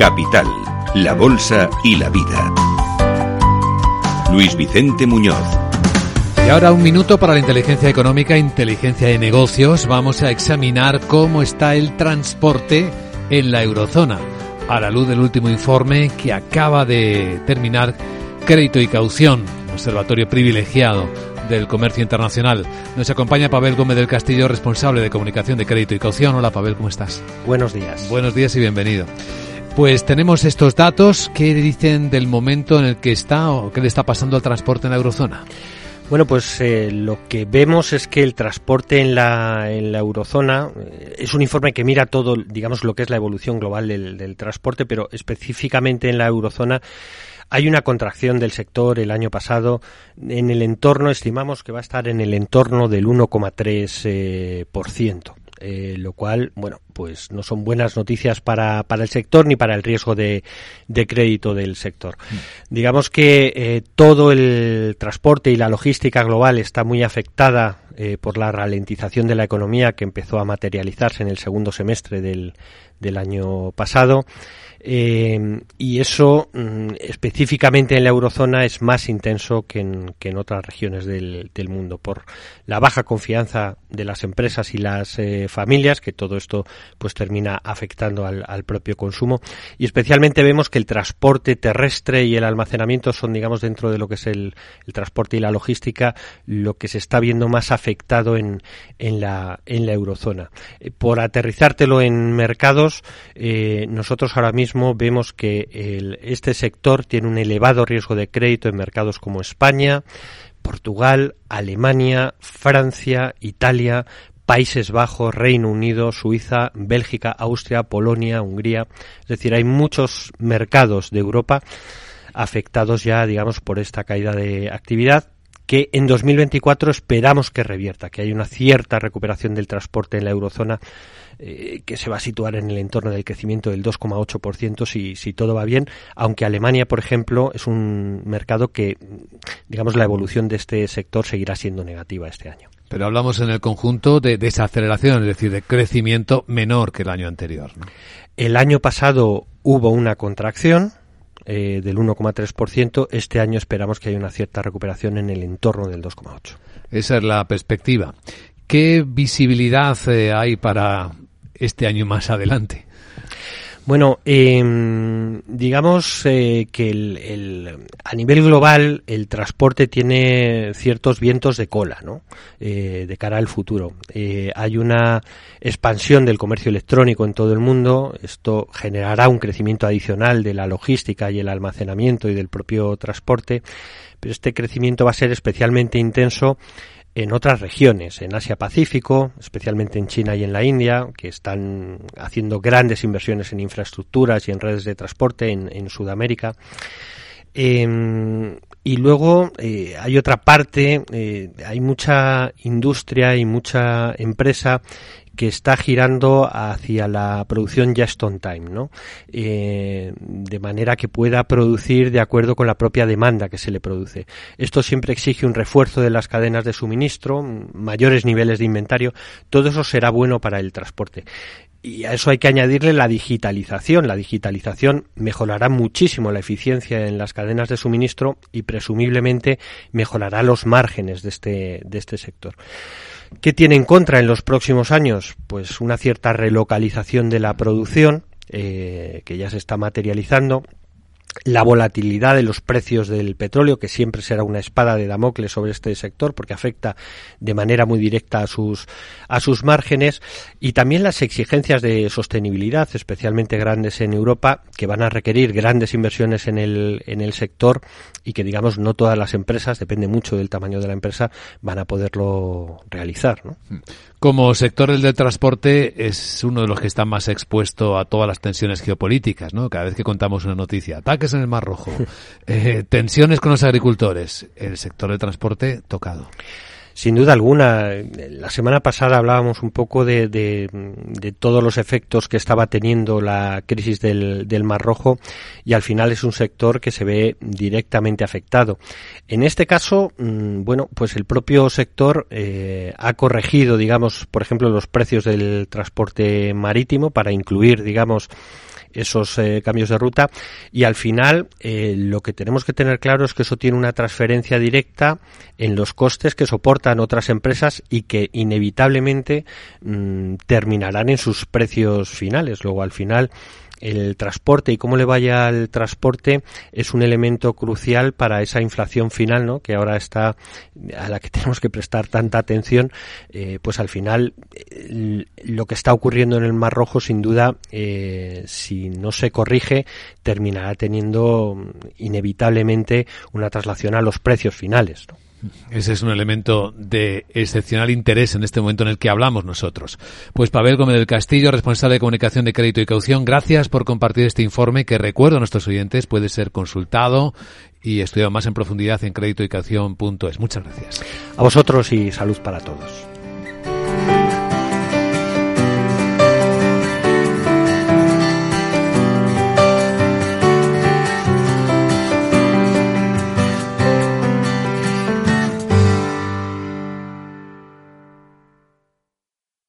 Capital, la Bolsa y la Vida. Luis Vicente Muñoz. Y ahora un minuto para la inteligencia económica, inteligencia de negocios. Vamos a examinar cómo está el transporte en la eurozona, a la luz del último informe que acaba de terminar Crédito y Caución, observatorio privilegiado del Comercio Internacional. Nos acompaña Pavel Gómez del Castillo, responsable de comunicación de crédito y caución. Hola Pavel, ¿cómo estás? Buenos días. Buenos días y bienvenido. Pues tenemos estos datos. ¿Qué dicen del momento en el que está o qué le está pasando al transporte en la eurozona? Bueno, pues eh, lo que vemos es que el transporte en la, en la eurozona eh, es un informe que mira todo, digamos, lo que es la evolución global del, transporte, pero específicamente en la eurozona hay una contracción del sector el año pasado en el entorno, estimamos que va a estar en el entorno del 1,3%. Eh, por ciento. Eh, lo cual, bueno, pues no son buenas noticias para, para el sector ni para el riesgo de, de crédito del sector. Mm. Digamos que eh, todo el transporte y la logística global está muy afectada eh, por la ralentización de la economía que empezó a materializarse en el segundo semestre del, del año pasado. Eh, y eso mm, específicamente en la eurozona es más intenso que en, que en otras regiones del, del, mundo por la baja confianza de las empresas y las eh, familias que todo esto pues termina afectando al, al, propio consumo. Y especialmente vemos que el transporte terrestre y el almacenamiento son digamos dentro de lo que es el, el transporte y la logística lo que se está viendo más afectado en, en, la, en la eurozona. Eh, por aterrizártelo en mercados eh, nosotros ahora mismo vemos que este sector tiene un elevado riesgo de crédito en mercados como España, Portugal, Alemania, Francia, Italia, Países Bajos, Reino Unido, Suiza, Bélgica, Austria, Polonia, Hungría. Es decir, hay muchos mercados de Europa afectados ya, digamos, por esta caída de actividad que en 2024 esperamos que revierta, que hay una cierta recuperación del transporte en la eurozona eh, que se va a situar en el entorno del crecimiento del 2,8% si, si todo va bien, aunque Alemania, por ejemplo, es un mercado que, digamos, la evolución de este sector seguirá siendo negativa este año. Pero hablamos en el conjunto de desaceleración, es decir, de crecimiento menor que el año anterior. ¿no? El año pasado hubo una contracción, eh, del 1,3%. Este año esperamos que haya una cierta recuperación en el entorno del 2,8%. Esa es la perspectiva. ¿Qué visibilidad eh, hay para este año más adelante? Bueno, eh, digamos que el, a nivel global el transporte tiene ciertos vientos de cola, ¿no? Eh, de cara al futuro. Eh, hay una expansión del comercio electrónico en todo el mundo. Esto generará un crecimiento adicional de la logística y el almacenamiento y del propio transporte. Pero este crecimiento va a ser especialmente intenso en otras regiones, en Asia Pacífico, especialmente en China y en la India, que están haciendo grandes inversiones en infraestructuras y en redes de transporte en, en Sudamérica. Eh, y luego eh, hay otra parte, eh, hay mucha industria y mucha empresa que está girando hacia la producción just on time, ¿no? Eh, de manera que pueda producir de acuerdo con la propia demanda que se le produce. Esto siempre exige un refuerzo de las cadenas de suministro, mayores niveles de inventario. Todo eso será bueno para el transporte. Y a eso hay que añadirle la digitalización. La digitalización mejorará muchísimo la eficiencia en las cadenas de suministro y presumiblemente mejorará los márgenes de este, de este sector. ¿Qué tiene en contra en los próximos años? Pues una cierta relocalización de la producción, eh, que ya se está materializando, la volatilidad de los precios del petróleo, que siempre será una espada de Damocles sobre este sector, porque afecta de manera muy directa a sus, a sus márgenes, y también las exigencias de sostenibilidad, especialmente grandes en Europa, que van a requerir grandes inversiones en el, en el sector y que, digamos, no todas las empresas, depende mucho del tamaño de la empresa, van a poderlo realizar. ¿no? Como sector del transporte es uno de los que está más expuesto a todas las tensiones geopolíticas, ¿no? Cada vez que contamos una noticia, ataques en el Mar Rojo, eh, tensiones con los agricultores, el sector del transporte tocado. Sin duda alguna. La semana pasada hablábamos un poco de, de, de todos los efectos que estaba teniendo la crisis del, del, Mar Rojo y al final es un sector que se ve directamente afectado. En este caso, mm, bueno, pues el propio sector eh, ha corregido, digamos, por ejemplo, los precios del transporte marítimo para incluir, digamos, esos eh, cambios de ruta y al final eh, lo que tenemos que tener claro es que eso tiene una transferencia directa en los costes que soportan otras empresas y que inevitablemente mm, terminarán en sus precios finales. Luego al final el transporte y cómo le vaya al transporte es un elemento crucial para esa inflación final, ¿no? Que ahora está a la que tenemos que prestar tanta atención, eh, pues al final lo que está ocurriendo en el Mar Rojo, sin duda, eh, si no se corrige, terminará teniendo inevitablemente una traslación a los precios finales. ¿no? Ese es un elemento de excepcional interés en este momento en el que hablamos nosotros. Pues Pavel Gómez del Castillo, responsable de comunicación de crédito y caución, gracias por compartir este informe que recuerdo a nuestros oyentes puede ser consultado y estudiado más en profundidad en crédito y caución.es. Muchas gracias. A vosotros y salud para todos.